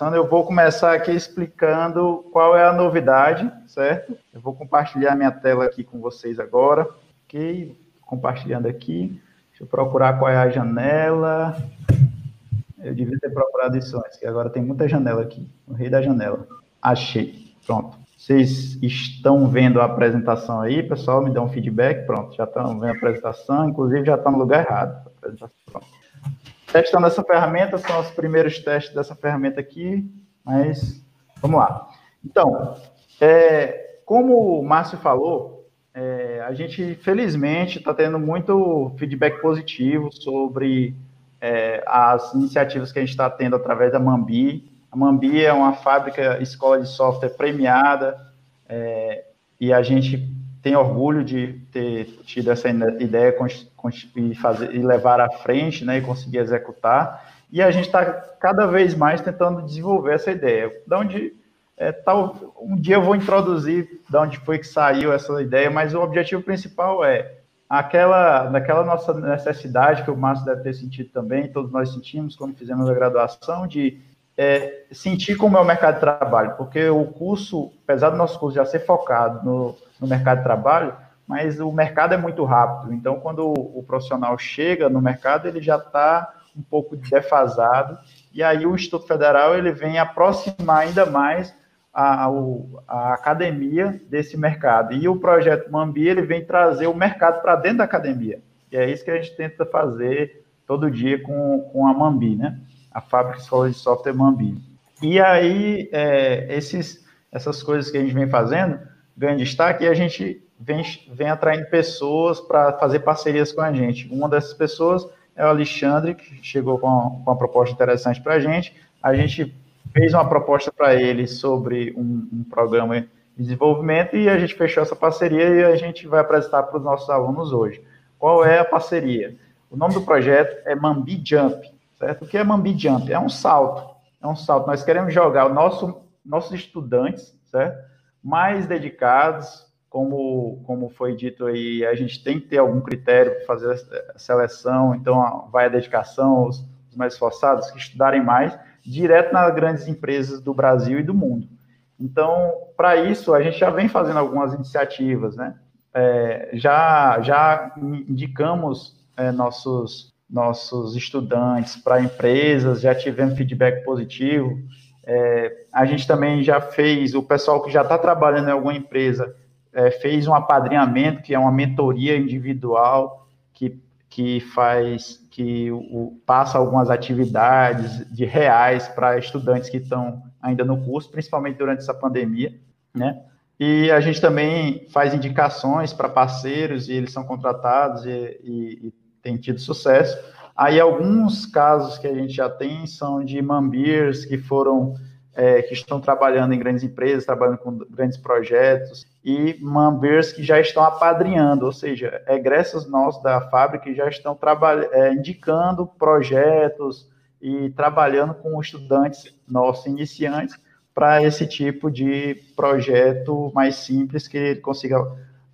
Eu vou começar aqui explicando qual é a novidade, certo? Eu vou compartilhar minha tela aqui com vocês agora, ok? Compartilhando aqui. Deixa eu procurar qual é a janela. Eu devia ter procurado isso antes, que agora tem muita janela aqui. O rei da janela. Achei. Pronto. Vocês estão vendo a apresentação aí, pessoal? Me dão um feedback. Pronto, já estão vendo a apresentação. Inclusive, já está no lugar errado. Pronto. Testando essa ferramenta, são os primeiros testes dessa ferramenta aqui, mas vamos lá. Então, é, como o Márcio falou, é, a gente, felizmente, está tendo muito feedback positivo sobre é, as iniciativas que a gente está tendo através da Mambi. A Mambi é uma fábrica, escola de software premiada, é, e a gente tem orgulho de ter tido essa ideia e, fazer, e levar à frente, né, e conseguir executar. E a gente está cada vez mais tentando desenvolver essa ideia. Da onde é, tal, um dia eu vou introduzir de onde foi que saiu essa ideia, mas o objetivo principal é aquela, daquela nossa necessidade que o Márcio deve ter sentido também, todos nós sentimos quando fizemos a graduação, de é, sentir como é o mercado de trabalho, porque o curso, apesar do nosso curso já ser focado no, no mercado de trabalho, mas o mercado é muito rápido, então quando o, o profissional chega no mercado, ele já está um pouco defasado, e aí o Instituto Federal ele vem aproximar ainda mais a, a, academia desse mercado. E o projeto Mambi ele vem trazer o mercado para dentro da academia. E é isso que a gente tenta fazer todo dia com, com a Mambi, né? A Fábrica Escola de Software Mambi. E aí, é, esses, essas coisas que a gente vem fazendo ganham destaque e a gente vem, vem atraindo pessoas para fazer parcerias com a gente. Uma dessas pessoas é o Alexandre, que chegou com, com uma proposta interessante para a gente. A gente fez uma proposta para ele sobre um, um, programa de desenvolvimento e a gente fechou essa parceria e a gente vai apresentar para os nossos alunos hoje. Qual é a parceria? O nome do projeto é Mambi Jump, certo? O que é Mambi Jump? É um salto, é um salto. Nós queremos jogar o nosso, nossos estudantes, certo? Mais dedicados, como, como foi dito aí, a gente tem que ter algum critério para fazer a seleção, então vai a dedicação, os, os mais esforçados que estudarem mais, direto nas grandes empresas do Brasil e do mundo. Então, para isso, a gente já vem fazendo algumas iniciativas, né? É, já, já indicamos é, nossos, nossos estudantes para empresas, já tivemos feedback positivo. É, a gente também já fez, o pessoal que já está trabalhando em alguma empresa, é, fez um apadrinhamento, que é uma mentoria individual, que que faz, que o, passa algumas atividades de reais para estudantes que estão ainda no curso, principalmente durante essa pandemia, né? E a gente também faz indicações para parceiros e eles são contratados e, e, e tem tido sucesso. Aí alguns casos que a gente já tem são de mambirs que foram é, que estão trabalhando em grandes empresas, trabalhando com grandes projetos, e members que já estão apadrinhando, ou seja, egressos nossos da fábrica que já estão é, indicando projetos e trabalhando com estudantes nossos iniciantes para esse tipo de projeto mais simples que ele consiga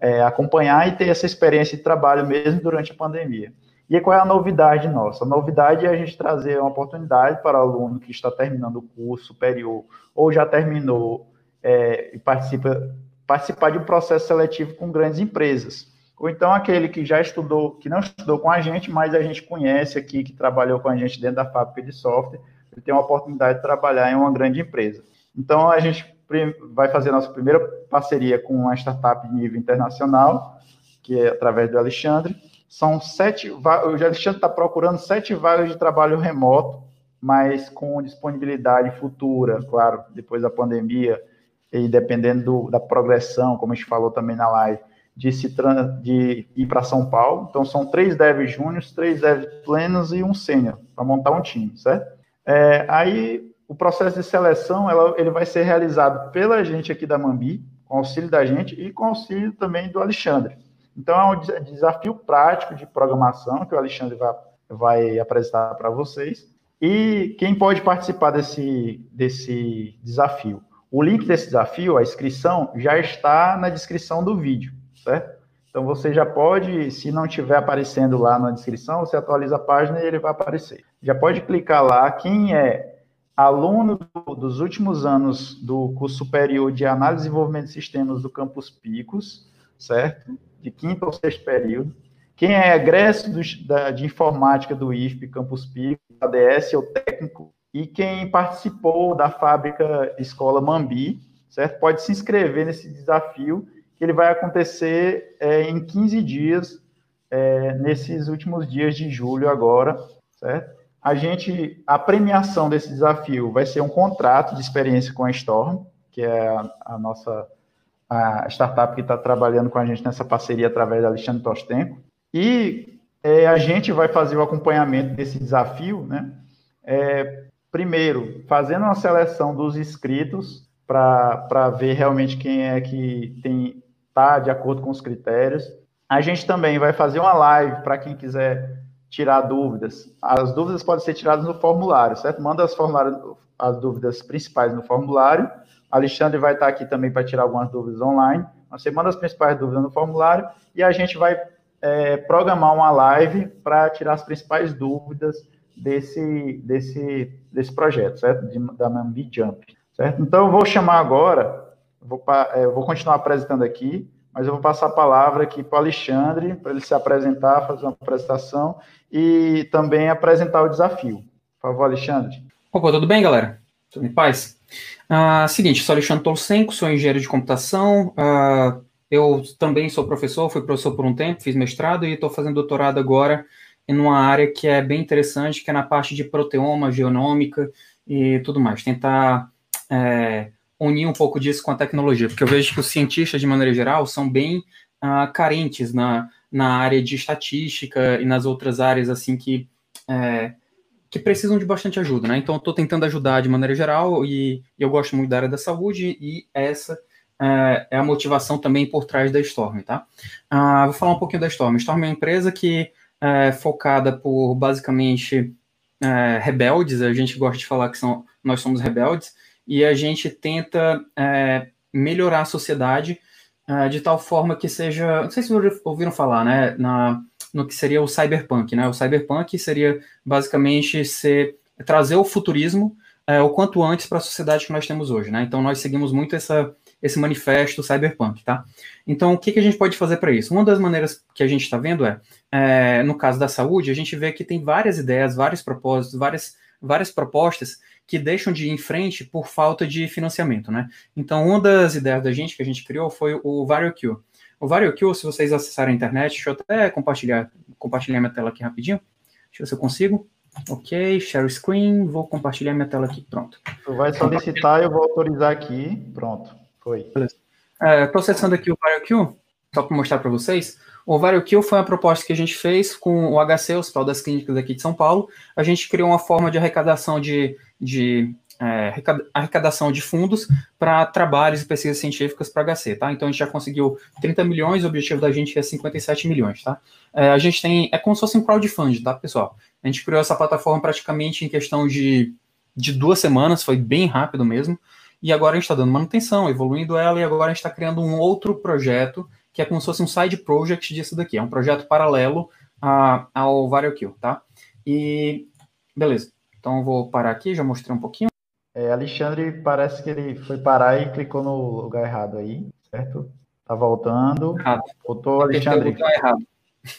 é, acompanhar e ter essa experiência de trabalho mesmo durante a pandemia. E qual é a novidade nossa? A novidade é a gente trazer uma oportunidade para o aluno que está terminando o curso superior ou já terminou é, e participa, participar de um processo seletivo com grandes empresas. Ou então aquele que já estudou, que não estudou com a gente, mas a gente conhece aqui, que trabalhou com a gente dentro da fábrica de software, ele tem uma oportunidade de trabalhar em uma grande empresa. Então a gente vai fazer a nossa primeira parceria com uma startup de nível internacional, que é através do Alexandre, são sete, o Alexandre está procurando sete vagas de trabalho remoto, mas com disponibilidade futura, claro, depois da pandemia, e dependendo do, da progressão, como a gente falou também na live, de, se de ir para São Paulo. Então, são três devs júniores, três devs plenos e um sênior, para montar um time, certo? É, aí, o processo de seleção, ela, ele vai ser realizado pela gente aqui da Mambi, com auxílio da gente e com auxílio também do Alexandre. Então, é um desafio prático de programação que o Alexandre vai, vai apresentar para vocês. E quem pode participar desse, desse desafio? O link desse desafio, a inscrição, já está na descrição do vídeo, certo? Então, você já pode, se não estiver aparecendo lá na descrição, você atualiza a página e ele vai aparecer. Já pode clicar lá. Quem é, aluno do, dos últimos anos do curso superior de Análise e Desenvolvimento de Sistemas do Campus Picos, certo? De quinto ou sexto período. Quem é egresso do, da, de informática do IFP Campus Picos, ADS ou técnico, e quem participou da fábrica Escola Mambi, certo? Pode se inscrever nesse desafio, que ele vai acontecer é, em 15 dias, é, nesses últimos dias de julho agora, certo? A gente, a premiação desse desafio vai ser um contrato de experiência com a Storm, que é a, a nossa a startup que está trabalhando com a gente nessa parceria através da Alexandre Tostenko. E é, a gente vai fazer o acompanhamento desse desafio, né? É, primeiro, fazendo uma seleção dos inscritos para ver realmente quem é que tem tá de acordo com os critérios. A gente também vai fazer uma live para quem quiser tirar dúvidas. As dúvidas podem ser tiradas no formulário, certo? Manda as, as dúvidas principais no formulário. Alexandre vai estar aqui também para tirar algumas dúvidas online. Você manda as principais dúvidas no formulário e a gente vai é, programar uma live para tirar as principais dúvidas desse, desse, desse projeto, certo? De, da Mambi Jump, certo? Então, eu vou chamar agora, vou, é, vou continuar apresentando aqui, mas eu vou passar a palavra aqui para o Alexandre, para ele se apresentar, fazer uma apresentação e também apresentar o desafio. Por favor, Alexandre. Opa, tudo bem, galera? Tudo em paz? Uh, seguinte, sou Alexandre Tolsenko, sou engenheiro de computação, uh, eu também sou professor, fui professor por um tempo, fiz mestrado e estou fazendo doutorado agora em uma área que é bem interessante, que é na parte de proteoma, genômica e tudo mais. Tentar é, unir um pouco disso com a tecnologia, porque eu vejo que os cientistas, de maneira geral, são bem uh, carentes na, na área de estatística e nas outras áreas, assim, que, é, que precisam de bastante ajuda, né? Então, eu estou tentando ajudar de maneira geral e, e, eu gosto muito da área da saúde e essa é, é a motivação também por trás da Storm, tá? Uh, vou falar um pouquinho da Storm. Storm é uma empresa que é focada por, basicamente, é, rebeldes, a gente gosta de falar que são, nós somos rebeldes, e a gente tenta é, melhorar a sociedade é, de tal forma que seja. Não sei se ouviram falar, né? Na, no que seria o cyberpunk, né? O cyberpunk seria basicamente ser, trazer o futurismo é, o quanto antes para a sociedade que nós temos hoje, né? Então nós seguimos muito essa, esse manifesto cyberpunk, tá? Então o que, que a gente pode fazer para isso? Uma das maneiras que a gente está vendo é, é, no caso da saúde, a gente vê que tem várias ideias, vários propósitos, várias, várias propostas que deixam de ir em frente por falta de financiamento, né? Então, uma das ideias da gente que a gente criou foi o VarioQ. O VarioQ, se vocês acessarem a internet, deixa eu até compartilhar, compartilhar minha tela aqui rapidinho. Deixa eu ver se eu consigo. Ok, share screen, vou compartilhar minha tela aqui, pronto. Tu vai solicitar, eu vou autorizar aqui, pronto, foi. Beleza. Estou é, acessando aqui o VarioQ, só para mostrar para vocês. O VarioQ foi uma proposta que a gente fez com o HC, o Hospital das Clínicas aqui de São Paulo. A gente criou uma forma de arrecadação de, de é, arrecadação de fundos para trabalhos e pesquisas científicas para HC, tá? Então a gente já conseguiu 30 milhões, o objetivo da gente é 57 milhões, tá? É, a gente tem, é como se fosse um crowdfunding, tá, pessoal? A gente criou essa plataforma praticamente em questão de, de duas semanas, foi bem rápido mesmo, e agora a gente está dando manutenção, evoluindo ela, e agora a gente está criando um outro projeto que é como se fosse um side project disso daqui. É um projeto paralelo a, ao VarioQ, tá? E beleza. Então eu vou parar aqui, já mostrei um pouquinho. É, Alexandre parece que ele foi parar e clicou no lugar errado aí, certo? Tá voltando. Errado. Voltou, Alexandre. o botão errado.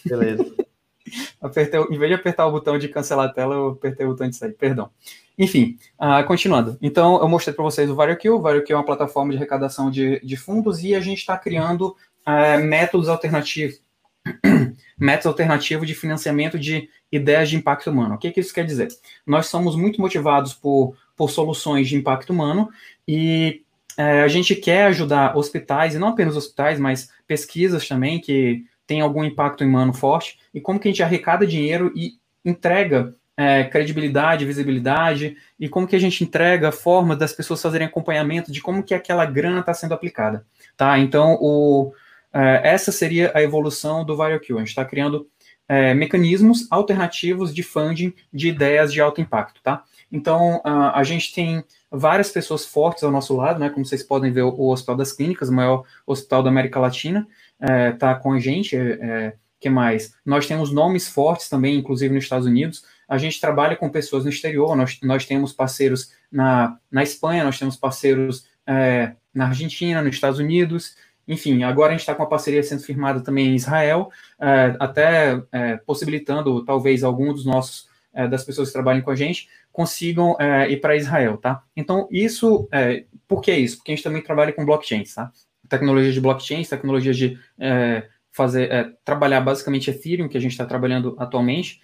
Beleza. apertei, em vez de apertar o botão de cancelar a tela, eu apertei o botão de sair, perdão. Enfim, uh, continuando. Então, eu mostrei para vocês o VarioQ. O VarioQ é uma plataforma de arrecadação de, de fundos e a gente está criando uh, métodos alternativos, métodos alternativos de financiamento de ideias de impacto humano. O que, que isso quer dizer? Nós somos muito motivados por, por soluções de impacto humano e uh, a gente quer ajudar hospitais, e não apenas hospitais, mas pesquisas também que têm algum impacto humano forte, e como que a gente arrecada dinheiro e entrega é, credibilidade, visibilidade, e como que a gente entrega formas das pessoas fazerem acompanhamento de como que aquela grana está sendo aplicada, tá? Então, o, é, essa seria a evolução do VarioQ. A gente está criando é, mecanismos alternativos de funding de ideias de alto impacto, tá? Então, a, gente tem várias pessoas fortes ao nosso lado, né? Como vocês podem ver, o Hospital das Clínicas, o maior hospital da América Latina, está é, com a gente. É, é, que mais? Nós temos nomes fortes também, inclusive nos Estados Unidos. a gente trabalha com pessoas no exterior, nós, nós temos parceiros na, na Espanha, nós temos parceiros é, na Argentina, nos Estados Unidos, enfim, agora a gente está com uma parceria sendo firmada também em Israel, é, até é, possibilitando talvez algum dos nossos é, das pessoas que trabalham com a gente consigam é, ir para Israel, tá? Então isso, é, por que isso? Porque a gente também trabalha com blockchains, tá? Tecnologia de blockchains, tecnologia de é, fazer trabalhar basicamente Ethereum que a gente está trabalhando atualmente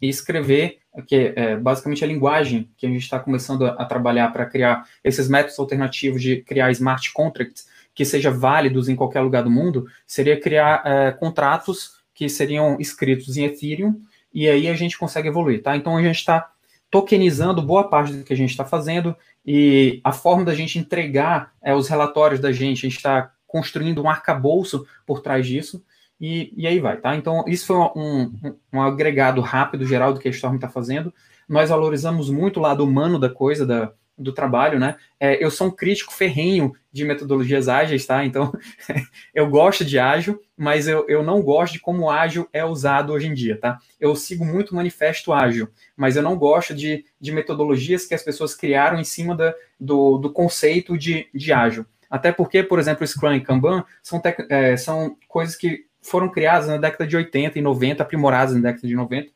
e escrever que é basicamente a linguagem que a gente está começando a, a trabalhar para criar esses métodos alternativos de criar smart contracts que sejam válidos em qualquer lugar do mundo, seria criar é, contratos que seriam escritos em Ethereum e aí a gente consegue evoluir, tá? Então a gente está tokenizando boa parte do que a gente está fazendo e a forma da gente entregar é, os relatórios da gente, a gente está construindo um arcabouço por trás disso e, e aí vai, tá? Então isso foi um, um, um agregado rápido geral do que a Storm está fazendo. Nós valorizamos muito o lado humano da coisa, da, do trabalho, né? É, eu sou um crítico ferrenho de metodologias ágeis, tá? Então, eu gosto de ágil, mas eu, eu não gosto de como ágil é usado hoje em dia, tá? Eu sigo muito manifesto ágil, mas eu não gosto de, de metodologias que as pessoas criaram em cima da, do, do conceito de, de ágil. Até porque, por exemplo, Scrum e Kanban são, é, são coisas que foram criadas na década de 80 e 90, aprimoradas na década de 90.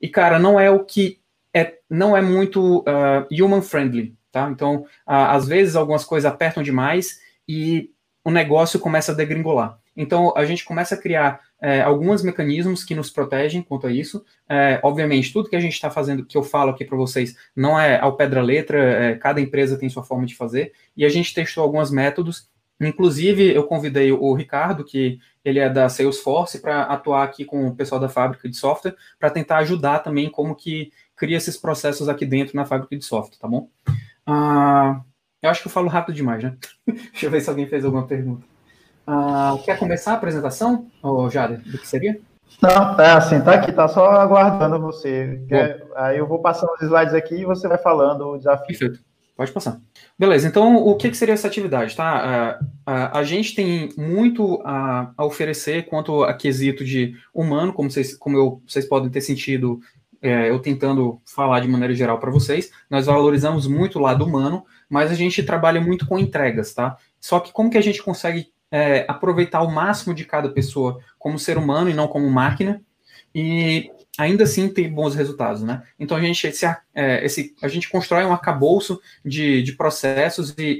E, cara, não é o que é, não é muito uh, human friendly, tá? Então, às vezes algumas coisas apertam demais e o negócio começa a degringolar. Então, a gente começa a criar é, alguns mecanismos que nos protegem quanto a isso. É, obviamente, tudo que a gente está fazendo, que eu falo aqui para vocês, não é ao pé da letra, é, cada empresa tem sua forma de fazer, e a gente testou alguns métodos. Inclusive, eu convidei o Ricardo, que ele é da Salesforce, para atuar aqui com o pessoal da fábrica de software, para tentar ajudar também como que cria esses processos aqui dentro na fábrica de software, tá bom? Ah, eu acho que eu falo rápido demais, né? Deixa eu ver se alguém fez alguma pergunta. Ah, quer começar a apresentação, oh, Jade, do que seria? Não, é assim, tá aqui, tá só aguardando você. Quer, aí eu vou passando os slides aqui e você vai falando o desafio. Perfeito. Pode passar. Beleza, então o que, que seria essa atividade, tá? a gente tem muito a, a, oferecer quanto a quesito de humano, como vocês, como eu, vocês podem ter sentido é, eu tentando falar de maneira geral para vocês, nós valorizamos muito o lado humano, mas a gente trabalha muito com entregas, tá? Só que como que a gente consegue é, aproveitar o máximo de cada pessoa como ser humano e não como máquina, e ainda assim ter bons resultados, né? Então a gente, esse, é, esse, a gente constrói um arcabouço de, de processos e,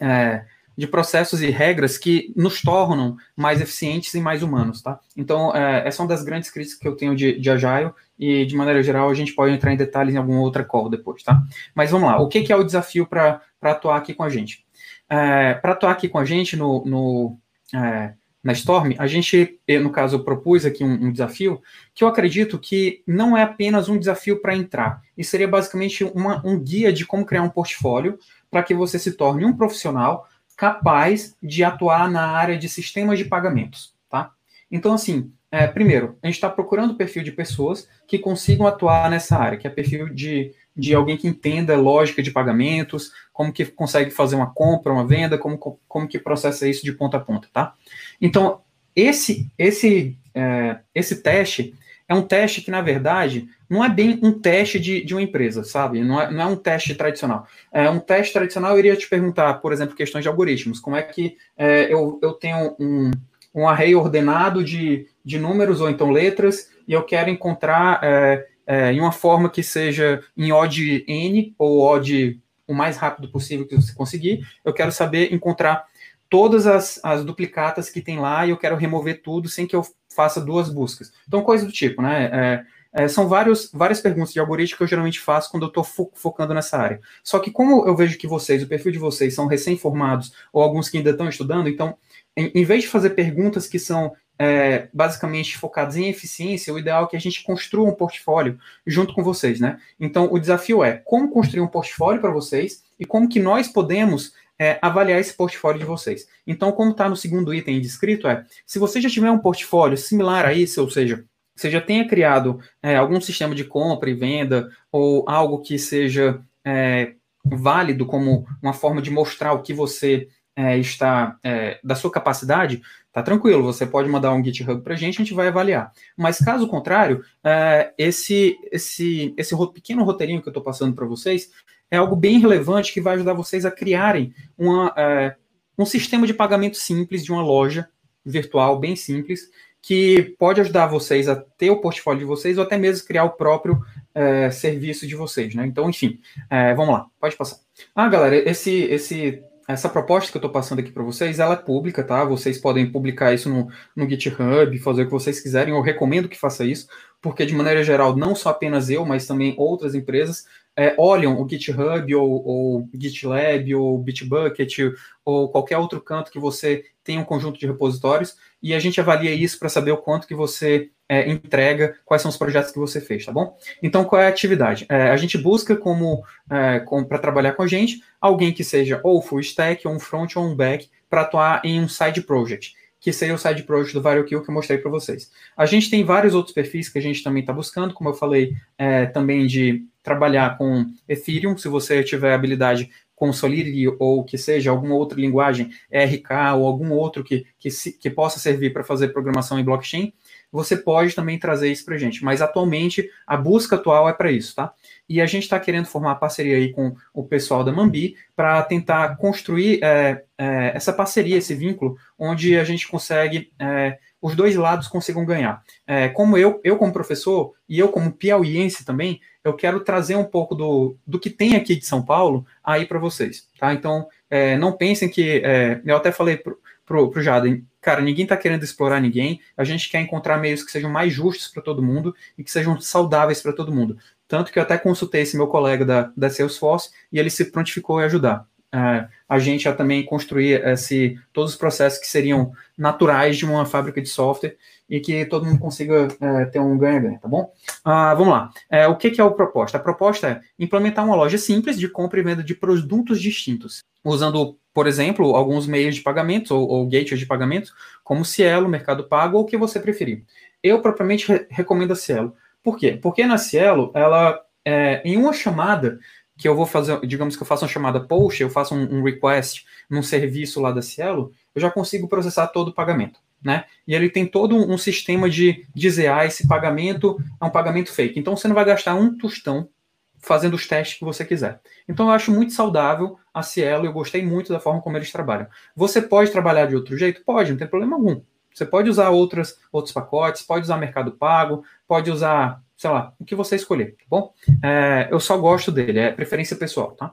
e é, de processos e regras que nos tornam mais eficientes e mais humanos, tá? Então, é, essa é uma das grandes críticas que eu tenho de, de Agile e, de maneira geral, a gente pode entrar em detalhes em alguma outra call depois, tá? Mas vamos lá, o que, que é o desafio para atuar aqui com a gente? É, para atuar aqui com a gente no, no é, na Storm, a gente, no caso, propus aqui um, um, desafio que eu acredito que não é apenas um desafio para entrar, e seria basicamente uma, um guia de como criar um portfólio para que você se torne um profissional capaz de atuar na área de sistemas de pagamentos, tá? Então, assim, é, primeiro, a gente está procurando perfil de pessoas que consigam atuar nessa área, que é perfil de, de alguém que entenda lógica de pagamentos, como que consegue fazer uma compra, uma venda, como, como que processa isso de ponta a ponta, tá? Então, esse, esse, é, esse teste é um teste que, na verdade, não é bem um teste de, de uma empresa, sabe? Não é, não é um teste tradicional. É um teste tradicional, eu iria te perguntar, por exemplo, questões de algoritmos. Como é que é, eu, eu tenho um, um array ordenado de, de números ou então letras e eu quero encontrar é, é, em uma forma que seja em odd n ou odd o mais rápido possível que você conseguir. Eu quero saber encontrar todas as, as duplicatas que tem lá e eu quero remover tudo sem que eu faça duas buscas. Então, coisa do tipo, né? É, é, são vários, várias perguntas de algoritmo que eu geralmente faço quando eu estou fo focando nessa área. Só que como eu vejo que vocês, o perfil de vocês, são recém-formados ou alguns que ainda estão estudando, então, em, em, vez de fazer perguntas que são é, basicamente focadas em eficiência, o ideal é que a gente construa um portfólio junto com vocês, né? Então, o desafio é como construir um portfólio para vocês e como que nós podemos é, avaliar esse portfólio de vocês. Então, como está no segundo item descrito, é se você já tiver um portfólio similar a esse, ou seja, você já tenha criado é, algum sistema de compra e venda ou algo que seja é, válido como uma forma de mostrar o que você é, está é, da sua capacidade, tá tranquilo, você pode mandar um GitHub para a gente, a gente vai avaliar. Mas caso contrário, é, esse, esse, esse pequeno roteirinho que eu estou passando para vocês é algo bem relevante que vai ajudar vocês a criarem uma, é, um sistema de pagamento simples de uma loja virtual bem simples que pode ajudar vocês a ter o portfólio de vocês ou até mesmo criar o próprio é, serviço de vocês, né? Então, enfim, é, vamos lá, pode passar. Ah, galera, esse, esse essa proposta que eu estou passando aqui para vocês, ela é pública, tá? Vocês podem publicar isso no, no GitHub, fazer o que vocês quiserem. Eu recomendo que faça isso, porque de maneira geral, não só apenas eu, mas também outras empresas é, olham o GitHub ou, ou GitLab ou Bitbucket ou qualquer outro canto que você tem um conjunto de repositórios e a gente avalia isso para saber o quanto que você é, entrega, quais são os projetos que você fez, tá bom? Então, qual é a atividade? É, a gente busca como, é, como para trabalhar com a gente alguém que seja ou full stack, ou um front ou um back, para atuar em um side project, que seria o side project do VarioKill que eu mostrei para vocês. A gente tem vários outros perfis que a gente também está buscando, como eu falei, é, também de trabalhar com Ethereum, se você tiver habilidade com Solidity ou que seja alguma outra linguagem, RK ou algum outro que, que, se, que possa servir para fazer programação em blockchain, você pode também trazer isso para gente. Mas atualmente a busca atual é para isso, tá? E a gente está querendo formar parceria aí com o pessoal da Mambi para tentar construir é, é, essa parceria, esse vínculo, onde a gente consegue é, os dois lados consigam ganhar. É, como eu, eu como professor e eu como piauiense também, eu quero trazer um pouco do, do que tem aqui de São Paulo aí para vocês, tá? Então, é, não pensem que, é, eu até falei pro, pro, Jaden, cara, ninguém está querendo explorar ninguém, a gente quer encontrar meios que sejam mais justos para todo mundo e que sejam saudáveis para todo mundo. Tanto que eu até consultei esse meu colega da, da Salesforce e ele se prontificou a ajudar. Uh, a gente a também construir esse, todos os processos que seriam naturais de uma fábrica de software e que todo mundo consiga uh, ter um ganha-ganha, tá bom? Uh, vamos lá. Uh, o que, que, é a proposta? A proposta é implementar uma loja simples de compra e venda de produtos distintos, usando por exemplo, alguns meios de pagamento ou, ou gateways de pagamento, como Cielo, Mercado Pago ou o que você preferir. Eu propriamente re recomendo a Cielo. Por quê? Porque na Cielo, ela, é, em uma chamada, que eu vou fazer, digamos que eu faço uma chamada post, eu faço um, um request num serviço lá da Cielo, eu já consigo processar todo o pagamento. Né? E ele tem todo um, um sistema de dizer, ah, esse pagamento é um pagamento fake. Então você não vai gastar um tostão fazendo os testes que você quiser. Então eu acho muito saudável a Cielo, eu gostei muito da forma como eles trabalham. Você pode trabalhar de outro jeito? Pode, não tem problema algum. Você pode usar outras, outros pacotes, pode usar Mercado Pago, pode usar, sei lá, o que você escolher, tá bom? É, eu só gosto dele, é preferência pessoal, tá?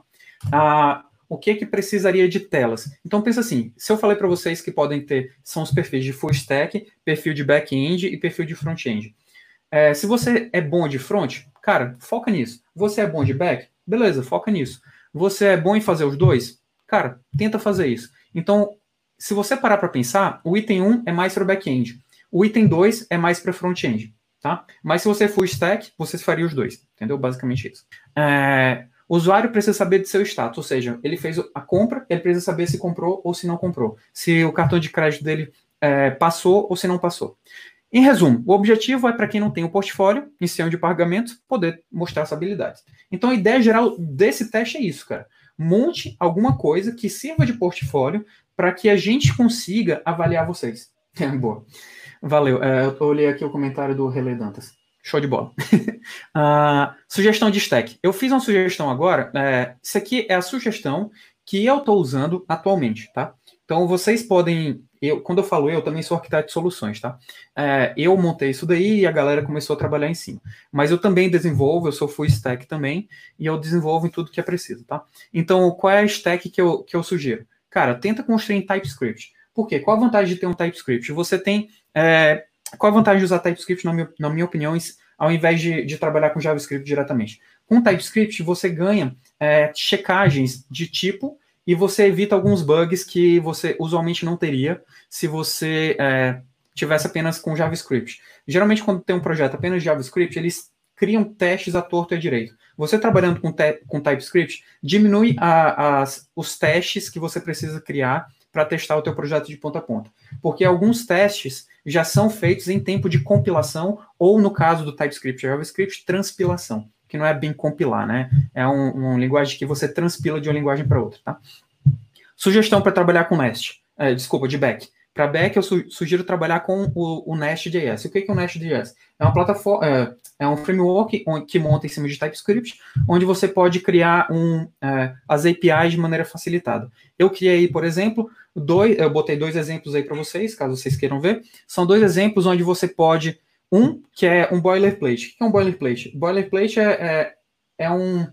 Ah, o que que precisaria de telas? Então pensa assim, se eu falei para vocês que podem ter, são os perfis de full stack, perfil de back-end e perfil de front-end. É, se você é bom de front, cara, foca nisso. Você é bom de back? Beleza, foca nisso. Você é bom em fazer os dois? Cara, tenta fazer isso. Então, se você parar para pensar, o item 1 é mais para back-end. O item 2 é mais para front-end. Tá? Mas se você for stack, você faria os dois. Entendeu? Basicamente isso. É, o usuário precisa saber de seu status, ou seja, ele fez a compra, ele precisa saber se comprou ou se não comprou. Se o cartão de crédito dele é, passou ou se não passou. Em resumo, o objetivo é para quem não tem um portfólio em sistema de pagamento poder mostrar essa habilidade. Então a ideia geral desse teste é isso, cara. Monte alguma coisa que sirva de portfólio para que a gente consiga avaliar vocês. É, boa. Valeu. É, eu olhei aqui o comentário do Relay Dantas. Show de bola. uh, sugestão de stack. Eu fiz uma sugestão agora. É, isso aqui é a sugestão que eu estou usando atualmente, tá? Então vocês podem eu, quando eu falo eu, também sou arquiteto de soluções, tá? É, eu montei isso daí e a galera começou a trabalhar em cima. Mas eu também desenvolvo, eu sou full stack também, e eu desenvolvo em tudo que é preciso, tá? Então, qual é a stack que eu, que eu sugiro? Cara, tenta construir em TypeScript. Por quê? Qual a vantagem de ter um TypeScript? Você tem. É, qual a vantagem de usar TypeScript, na minha, na minha opinião, ao invés de, de trabalhar com JavaScript diretamente? Com TypeScript, você ganha é, checagens de tipo e você evita alguns bugs que você usualmente não teria se você é, tivesse apenas com JavaScript. Geralmente, quando tem um projeto apenas JavaScript, eles criam testes à torto e à direito. Você trabalhando com, com TypeScript, diminui a, os testes que você precisa criar para testar o teu projeto de ponta a ponta. Porque alguns testes já são feitos em tempo de compilação, ou no caso do TypeScript e JavaScript, transpilação que não é bem compilar, né? É um, uma linguagem que você transpila de uma linguagem para outra, tá? Sugestão para trabalhar com Nest. É, desculpa, de back. Para back, eu su sugiro trabalhar com o, o Nest.js. O que é o Nest.js? É uma plataforma, é, é, um framework que monta em cima de TypeScript, onde você pode criar um, é, as APIs de maneira facilitada. Eu criei, por exemplo, dois, eu botei dois exemplos aí para vocês, caso vocês queiram ver. São dois exemplos onde você pode, um que é um boilerplate. O que é um boilerplate? Boilerplate é, é, é um,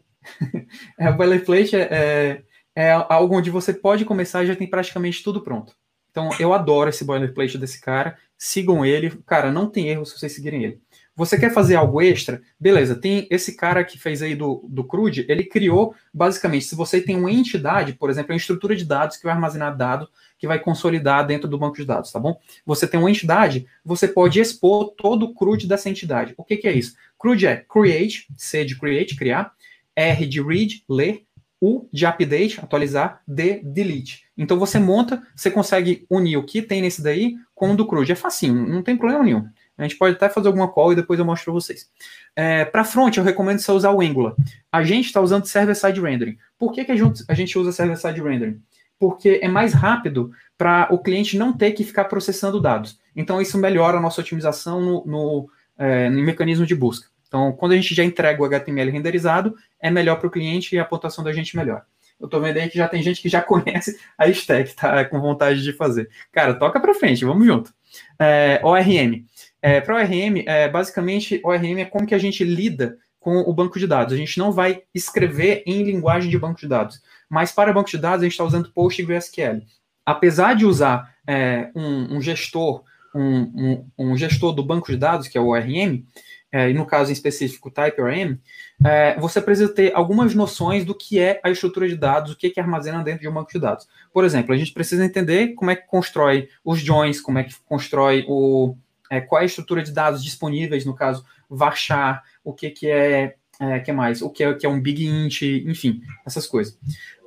é, boilerplate é, é, é algo onde você pode começar e já tem praticamente tudo pronto. Então, eu adoro esse boilerplate desse cara. Sigam ele. Cara, não tem erro se vocês seguirem ele. Você quer fazer algo extra? Beleza, tem esse cara que fez aí do, do CRUD, ele criou, basicamente, se você tem uma entidade, por exemplo, uma estrutura de dados que vai armazenar dados, que vai consolidar dentro do banco de dados, tá bom? Você tem uma entidade, você pode expor todo o CRUD dessa entidade. O que, que é isso? CRUD é create, C de create, criar, R de read, ler, U de update, atualizar, D, delete. Então você monta, você consegue unir o que tem nesse daí com o do CRUD. É facinho, não tem problema nenhum. A gente pode até fazer alguma call e depois eu mostro para vocês. É, para front, eu recomendo você usar o Angular. A gente está usando server-side rendering. Por que, que a, gente, usa server-side rendering? Porque é mais rápido para o cliente não ter que ficar processando dados. Então, isso melhora a nossa otimização no, no, é, no mecanismo de busca. Então, quando a gente já entrega o HTML renderizado, é melhor para o cliente e a pontuação da gente melhor. Eu estou vendo aí que já tem gente que já conhece a stack, tá com vontade de fazer. Cara, toca para frente, vamos junto. É, ORM. É, para ORM, é, basicamente, ORM é como que a gente lida com o banco de dados. A gente não vai escrever em linguagem de banco de dados, mas para banco de dados a gente está usando PostgreSQL. Apesar de usar é, um, um, gestor, um, um, um, gestor do banco de dados, que é o ORM, é, e no caso em específico TypeORM, é, você precisa ter algumas noções do que é a estrutura de dados, o que é que armazena dentro de um banco de dados. Por exemplo, a gente precisa entender como é que constrói os joins, como é que constrói o, é, qual é a estrutura de dados disponíveis, no caso, varchar, o que, que é, é que mais, o que é, que é um big int, enfim, essas coisas.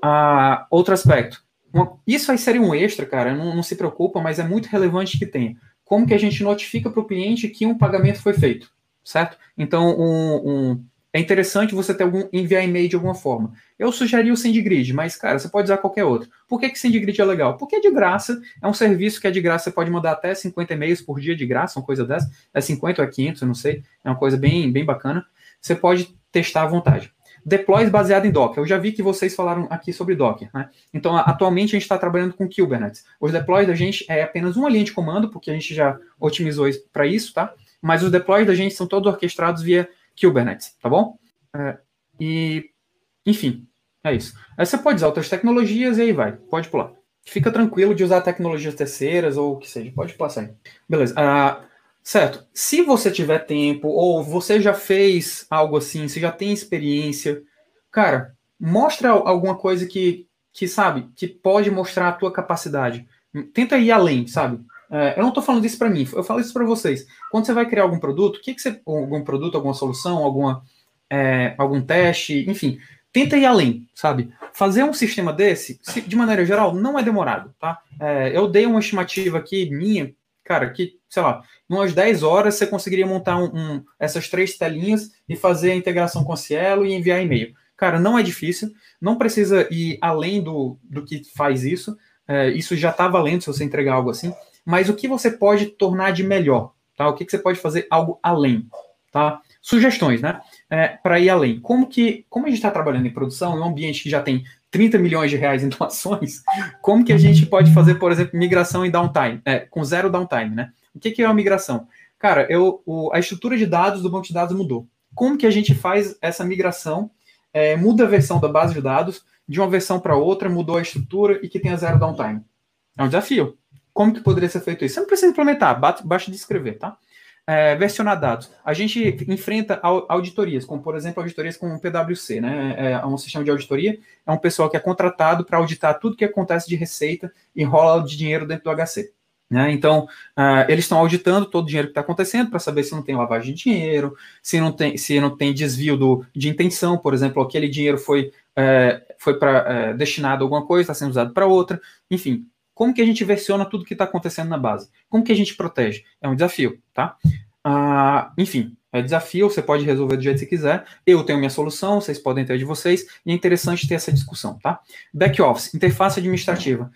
Ah, outro aspecto, uma, isso aí seria um extra, cara, não, não se preocupa, mas é muito relevante que tenha. Como que a gente notifica para o cliente que um pagamento foi feito? certo? Então, um, um, é interessante você ter algum enviar e-mail de alguma forma. Eu sugeri o SendGrid, mas, cara, você pode usar qualquer outro. Por que, que SendGrid é legal? Porque é de graça, é um serviço que é de graça, você pode mandar até 50 e-mails por dia de graça, uma coisa dessa. É 50 ou é 500, eu não sei. É uma coisa bem, bem bacana. Você pode testar à vontade. Deploys baseado em Docker. Eu já vi que vocês falaram aqui sobre Docker. Né? Então, atualmente a gente está trabalhando com Kubernetes. Os deploys da gente é apenas uma linha de comando, porque a gente já otimizou para isso, tá? mas os deploys da gente são todos orquestrados via Kubernetes, tá bom? É, e, enfim, é isso. Aí você pode usar outras tecnologias e aí vai, pode pular. Fica tranquilo de usar tecnologias terceiras ou o que seja, pode passar aí. Beleza. Uh, certo. Se você tiver tempo ou você já fez algo assim, você já tem experiência, cara, mostra alguma coisa que, que sabe, que pode mostrar a tua capacidade. Tenta ir além, sabe? É, eu não estou falando isso para mim, eu falo isso para vocês. Quando você vai criar algum produto, que, que você. Algum produto, alguma solução, alguma, é, algum teste, enfim, tenta ir além, sabe? Fazer um sistema desse, de maneira geral, não é demorado, tá? É, eu dei uma estimativa aqui minha, cara, que, sei lá, em umas 10 horas você conseguiria montar um, um, essas três telinhas e fazer a integração com Cielo e enviar e-mail. Cara, não é difícil, não precisa ir além do, do que faz isso, é, isso já está valendo se você entregar algo assim mas o que você pode tornar de melhor, tá? O que, que você pode fazer algo além, tá? Sugestões, né? É, para ir além. Como que, como a gente está trabalhando em produção, em um ambiente que já tem 30 milhões de reais em doações, como que a gente pode fazer, por exemplo, migração em downtime, é, com zero downtime, né? O que, que é uma migração? Cara, eu, o, a estrutura de dados do banco de dados mudou. Como que a gente faz essa migração? É, muda a versão da base de dados de uma versão para outra, mudou a estrutura e que tenha zero downtime. É um desafio. Como que poderia ser feito isso? Você não precisa implementar, basta de escrever, tá? É, versionar dados. A gente enfrenta auditorias, como por exemplo auditorias com o PwC, né? É, é um sistema de auditoria, é um pessoal que é contratado para auditar tudo que acontece de receita e rola de dinheiro dentro do HC. Né? Então, uh, eles estão auditando todo o dinheiro que está acontecendo para saber se não tem lavagem de dinheiro, se não tem, se não tem desvio do, de intenção, por exemplo, aquele dinheiro foi, é, foi pra, é, destinado a alguma coisa, está sendo usado para outra, enfim, como que a gente versiona tudo que está acontecendo na base? Como que a gente protege? É um desafio, tá? Ah, enfim, É desafio, você pode resolver do jeito que você quiser. Eu tenho minha solução, vocês podem ter a de vocês, e é interessante ter essa discussão, tá? Back office, interface administrativa.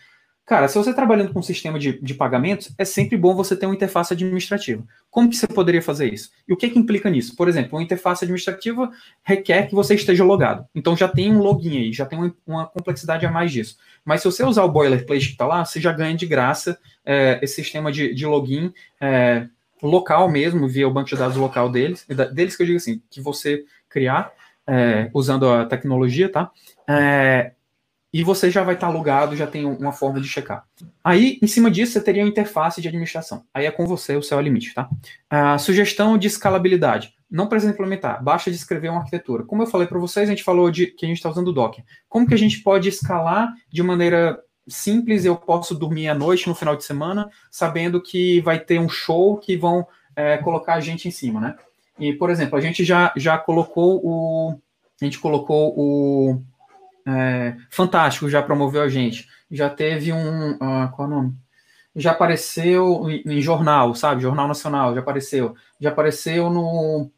Cara, se você está trabalhando com um sistema de, de pagamentos, é sempre bom você ter uma interface administrativa. Como que você poderia fazer isso? E o que, que implica nisso? Por exemplo, uma interface administrativa requer que você esteja logado. Então já tem um login aí, já tem uma, uma complexidade a mais disso. Mas se você usar o boilerplate que está lá, você já ganha de graça é, esse sistema de, de login é, local mesmo, via o banco de dados local deles, deles que eu digo assim, que você criar é, usando a tecnologia, tá? É, e você já vai estar tá logado, já tem uma forma de checar. Aí, em cima disso, você teria uma interface de administração. Aí é com você, o céu é limite, tá? A sugestão de escalabilidade. Não precisa implementar, basta descrever uma arquitetura. Como eu falei para vocês, a gente falou de que a gente está usando o Docker. Como que a gente pode escalar de maneira simples? Eu posso dormir à noite no final de semana, sabendo que vai ter um show que vão é, colocar a gente em cima, né? E, por exemplo, a gente já, já colocou o. A gente colocou o é, Fantástico já promoveu a gente. Já teve um. Uh, qual é o nome? Já apareceu em, em, jornal, sabe? Jornal Nacional, já apareceu. Já apareceu no.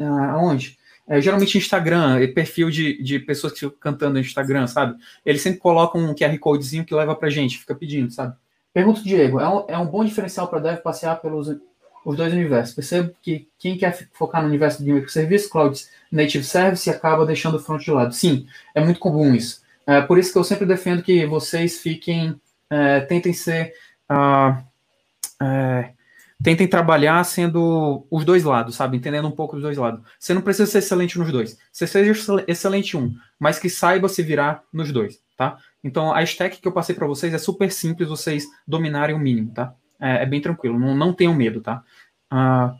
Uh, aonde? É, geralmente Instagram, perfil de, de pessoas que ficam cantando no Instagram, sabe? Eles sempre colocam um QR Codezinho que leva pra gente, fica pedindo, sabe? Pergunta Diego, é um, é um bom diferencial para dev passear pelos os dois universos. Percebo que quem quer focar no universo de microserviços, cloud native service, acaba deixando o front de lado. Sim, é muito comum isso. É por isso que eu sempre defendo que vocês fiquem, é, tentem ser, uh, é, tentem trabalhar sendo os dois lados, sabe? Entendendo um pouco dos dois lados. Você não precisa ser excelente nos dois. Você seja excelente um, mas que saiba se virar nos dois, tá? Então, a stack que eu passei para vocês é super simples vocês dominarem o mínimo, tá? É, é bem tranquilo, não, não tenham medo, tá? Ah,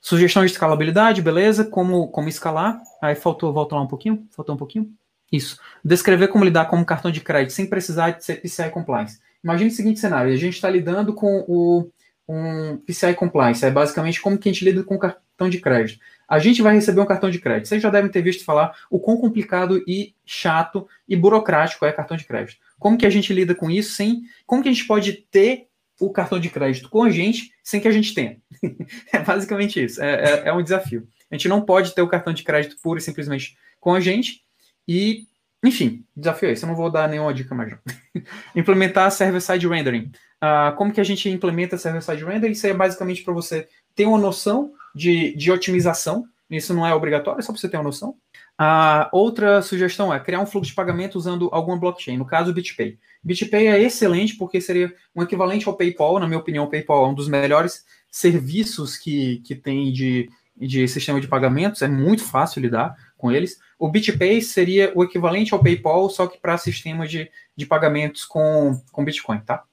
sugestão de escalabilidade, beleza? Como, como escalar? Aí faltou, volta lá um pouquinho, faltou um pouquinho. Isso. Descrever como lidar com um cartão de crédito sem precisar de ser PCI Compliance. Imagine o seguinte cenário, a gente está lidando com o, um PCI Compliance, é basicamente como que a gente lida com cartão de crédito. A gente vai receber um cartão de crédito. Vocês já devem ter visto falar o quão complicado e chato e burocrático é cartão de crédito. Como que a gente lida com isso sem... Como que a gente pode ter o cartão de crédito com a gente sem que a gente tenha. é basicamente isso. É, é, é, um desafio. A gente não pode ter o cartão de crédito pura e simplesmente com a gente. E, enfim, desafio é esse. Eu não vou dar nenhuma dica mais. Implementar server-side rendering. Uh, como que a gente implementa server-side rendering? Isso é basicamente para você ter uma noção de, de otimização. Isso não é obrigatório, é só para você ter uma noção. A outra sugestão é criar um fluxo de pagamento usando alguma blockchain, no caso o BitPay. BitPay é excelente porque seria um equivalente ao PayPal, na minha opinião, o PayPal é um dos melhores serviços que, que tem de, de sistema de pagamentos, é muito fácil lidar com eles. O BitPay seria o equivalente ao PayPal, só que para sistema de, de pagamentos com, com Bitcoin, tá?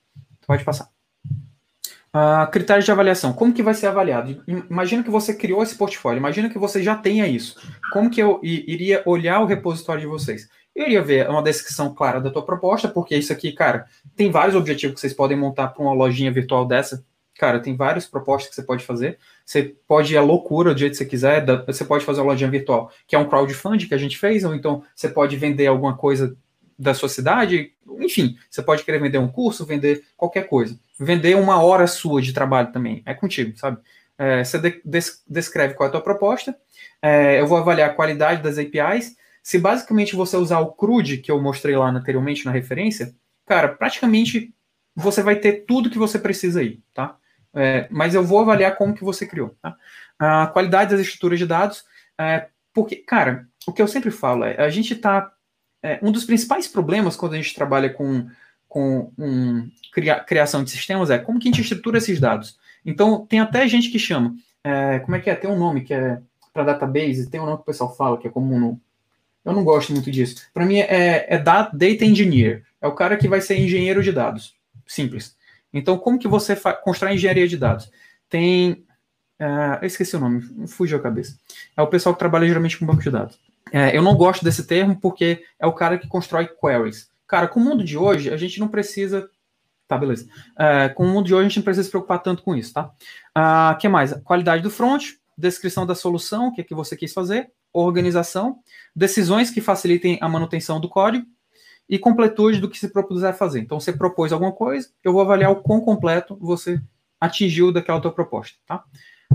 Pode passar. Uh, critérios de avaliação. Como que vai ser avaliado? Imagina que você criou esse portfólio, imagina que você já tenha isso. Como que eu iria olhar o repositório de vocês? Eu iria ver uma descrição clara da tua proposta, porque isso aqui, cara, tem vários objetivos que vocês podem montar para uma lojinha virtual dessa. Cara, tem várias propostas que você pode fazer. Você pode ir à loucura do jeito que você quiser. Você pode fazer uma lojinha virtual, que é um crowdfunding que a gente fez, ou então você pode vender alguma coisa da sua cidade. Enfim, você pode querer vender um curso, vender qualquer coisa vender uma hora sua de trabalho também. É contigo, sabe? É, você de, des, descreve qual é a tua proposta, é, eu vou avaliar a qualidade das APIs. Se basicamente você usar o CRUD, que eu mostrei lá anteriormente na referência, cara, praticamente você vai ter tudo que você precisa aí, tá? É, mas eu vou avaliar como que você criou, tá? A qualidade das estruturas de dados, é, porque, cara, o que eu sempre falo é, a gente tá... É, um dos principais problemas quando a gente trabalha com com um, cria, criação de sistemas é como que a gente estrutura esses dados. Então, tem até gente que chama, é, como é que é? Tem um nome que é para database, tem um nome que o pessoal fala que é comum no, eu não gosto muito disso. Para mim é, é data engineer. É o cara que vai ser engenheiro de dados. Simples. Então, como que você constrói engenharia de dados? Tem. Uh, eu esqueci o nome, fugiu a cabeça. É o pessoal que trabalha geralmente com banco de dados. É, eu não gosto desse termo porque é o cara que constrói queries. Cara, com o mundo de hoje, a gente não precisa. Tá, beleza. É, com o mundo de hoje, a gente não precisa se preocupar tanto com isso, tá? O ah, que mais? Qualidade do front, descrição da solução, o que, é que você quis fazer, organização, decisões que facilitem a manutenção do código e completude do que se propuser fazer. Então, você propôs alguma coisa, eu vou avaliar o quão completo você atingiu daquela tua proposta, tá?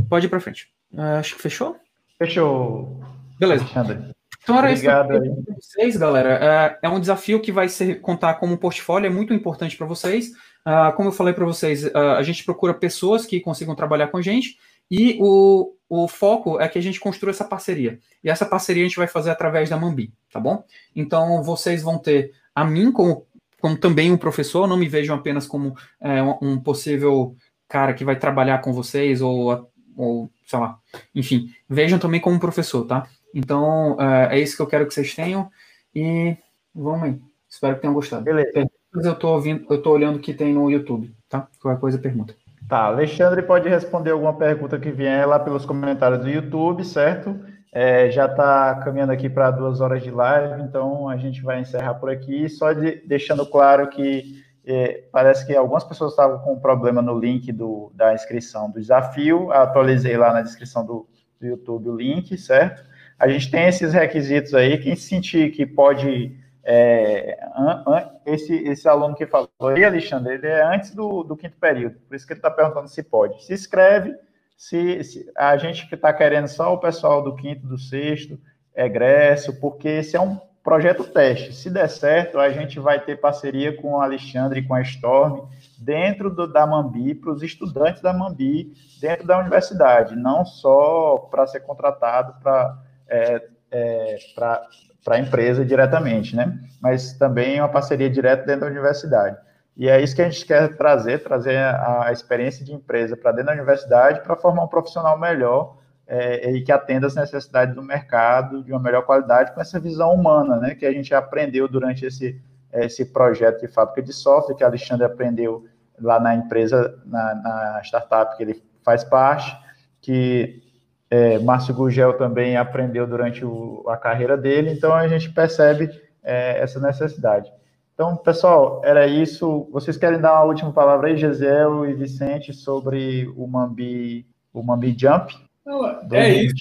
Pode ir para frente. Uh, acho que fechou? Fechou. Beleza. Alexandre. Então era Obrigado isso para vocês, galera. É, é um desafio que vai ser contar como portfólio, é muito importante para vocês. Uh, como eu falei para vocês, uh, a gente procura pessoas que consigam trabalhar com a gente e o, o foco é que a gente construa essa parceria. E essa parceria a gente vai fazer através da Mambi, tá bom? Então vocês vão ter a mim como, como também um professor, não me vejam apenas como é, um possível cara que vai trabalhar com vocês ou, ou sei lá, enfim, vejam também como um professor, tá? Então, uh, é isso que eu quero que vocês tenham. E vamos aí. Espero que tenham gostado. Beleza. Eu estou ouvindo, eu tô olhando o que tem no YouTube, tá? Qualquer coisa, pergunta. Tá, Alexandre pode responder alguma pergunta que vier lá pelos comentários do YouTube, certo? É, já está caminhando aqui para duas horas de live, então a gente vai encerrar por aqui. Só de, deixando claro que é, parece que algumas pessoas estavam com um problema no link do, da inscrição do desafio. Atualizei lá na descrição do, do YouTube o link, certo? A gente tem esses requisitos aí, quem sentir que pode. É, an, an, esse, esse aluno que falou aí, Alexandre, ele é antes do, do quinto período, por isso que ele está perguntando se pode. Se inscreve, se, se a gente que está querendo só o pessoal do quinto, do sexto, egresso, porque esse é um projeto teste. Se der certo, a gente vai ter parceria com o Alexandre e com a Storm dentro do, da Mambi, para os estudantes da Mambi, dentro da universidade, não só para ser contratado para é, é, para a empresa diretamente, né? Mas também uma parceria direta dentro da universidade. E é isso que a gente quer trazer, trazer a, a experiência de empresa para dentro da universidade para formar um profissional melhor é, e que atenda às necessidades do mercado de uma melhor qualidade com essa visão humana, né? Que a gente aprendeu durante esse, esse projeto de fábrica de software, que Alexandre aprendeu lá na empresa, na, na startup que ele faz parte, que é, Márcio Gugel também aprendeu durante o, a carreira dele, então a gente percebe é, essa necessidade. Então, pessoal, era isso. Vocês querem dar uma última palavra aí, Gisel e Vicente, sobre o Mambi, o Mambi Jump? Não, é isso.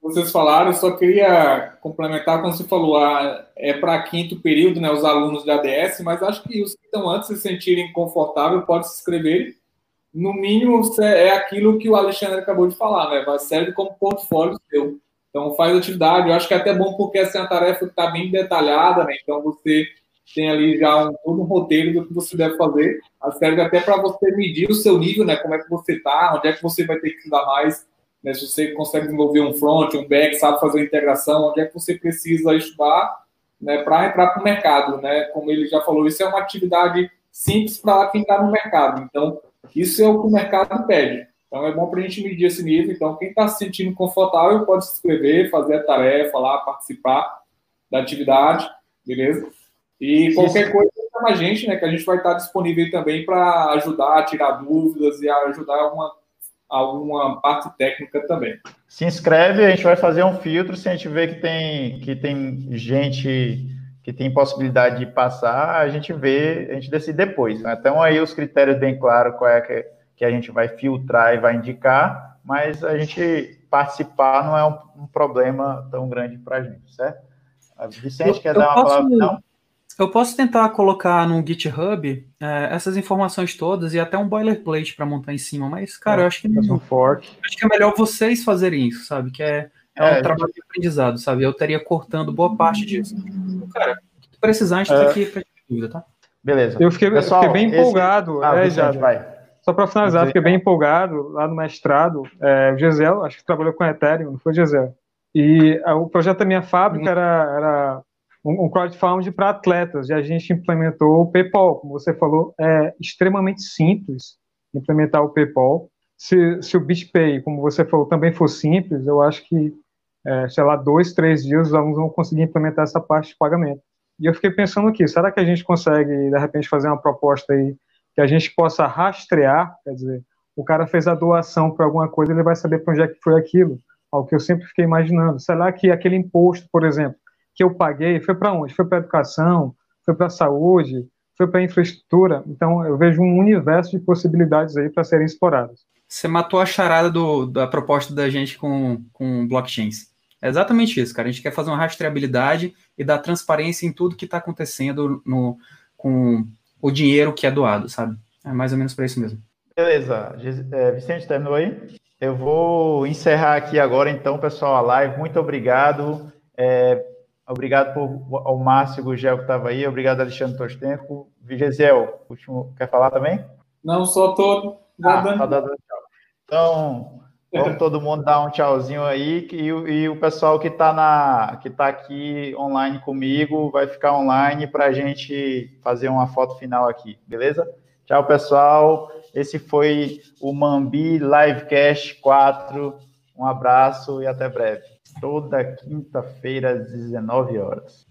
Vocês falaram, eu só queria complementar quando você falou, ah, é para quinto período, né, os alunos da ADS, mas acho que os que estão antes se sentirem confortáveis podem se inscrever no mínimo, é aquilo que o Alexandre acabou de falar, né? Vai serve como portfólio seu. Então, faz atividade. Eu acho que é até bom porque essa é uma tarefa que está bem detalhada, né? Então, você tem ali já um, todo um roteiro do que você deve fazer. Serve até para você medir o seu nível, né? Como é que você está, onde é que você vai ter que estudar mais. Né? Se você consegue desenvolver um front, um back, sabe fazer integração, onde é que você precisa estudar né? para entrar para o mercado, né? Como ele já falou, isso é uma atividade simples para quem está no mercado. Então, isso é o que o mercado pede. Então é bom para a gente medir esse nível. Então, quem está se sentindo confortável pode se inscrever, fazer a tarefa lá, participar da atividade, beleza? E qualquer coisa, chama a gente, né? Que a gente vai estar disponível também para ajudar, tirar dúvidas e ajudar alguma, alguma parte técnica também. Se inscreve, a gente vai fazer um filtro. Se a gente vê que tem, que tem gente que tem possibilidade de passar, a gente vê, a gente decide depois. Né? Então, aí os critérios bem claros, qual é que, que a gente vai filtrar e vai indicar, mas a gente participar não é um, um problema tão grande para a gente, certo? A Vicente eu, quer eu dar uma posso, palavra? Não? Eu posso tentar colocar no GitHub é, essas informações todas e até um boilerplate para montar em cima, mas, cara, é, eu acho que não. Um fork. Acho que é melhor vocês fazerem isso, sabe? Que é é, um é, trabalho de aprendizado, sabe? Eu estaria cortando boa parte disso. Cara, precisar, a gente tá é. aqui para dúvida, tá? Beleza. Eu fiquei, Pessoal, fiquei bem empolgado. Esse... Ah, é, já. Vai. Só para finalizar, fiquei bem empolgado lá no mestrado. É, o Gisel, acho que trabalhou com Ethereum, não foi Gisel? E a, o projeto da minha fábrica uhum. era, era um, um crowdfunding para atletas, e a gente implementou o PayPal. Como você falou, é extremamente simples implementar o PayPal. Se, se o BitPay, como você falou, também for simples, eu acho que é, sei lá, dois, três dias os alunos vão conseguir implementar essa parte de pagamento. E eu fiquei pensando aqui, será que a gente consegue, de repente, fazer uma proposta aí que a gente possa rastrear, quer dizer, o cara fez a doação para alguma coisa, ele vai saber para onde é que foi aquilo, ao que eu sempre fiquei imaginando. Será que aquele imposto, por exemplo, que eu paguei, foi para onde? Foi para educação? Foi para saúde? Foi para infraestrutura? Então, eu vejo um universo de possibilidades aí para serem exploradas. Você matou a charada do, da proposta da gente com, com blockchains. É exatamente isso, cara. A gente quer fazer uma rastreabilidade e dar transparência em tudo que está acontecendo no, com o dinheiro que é doado, sabe? É mais ou menos para isso mesmo. Beleza. É, Vicente, terminou aí? eu vou encerrar aqui agora, então, pessoal, a live. Muito obrigado. É, obrigado por, ao Márcio Gugel que estava aí. Obrigado, Alexandre Tostenko. Vigesiel, último, quer falar também? Não, só estou ah, dando... Tá dando. Então, vamos todo mundo dar um tchauzinho aí. E, e o pessoal que está tá aqui online comigo vai ficar online para a gente fazer uma foto final aqui, beleza? Tchau, pessoal. Esse foi o Mambi Livecast 4. Um abraço e até breve. Toda quinta-feira às 19 horas.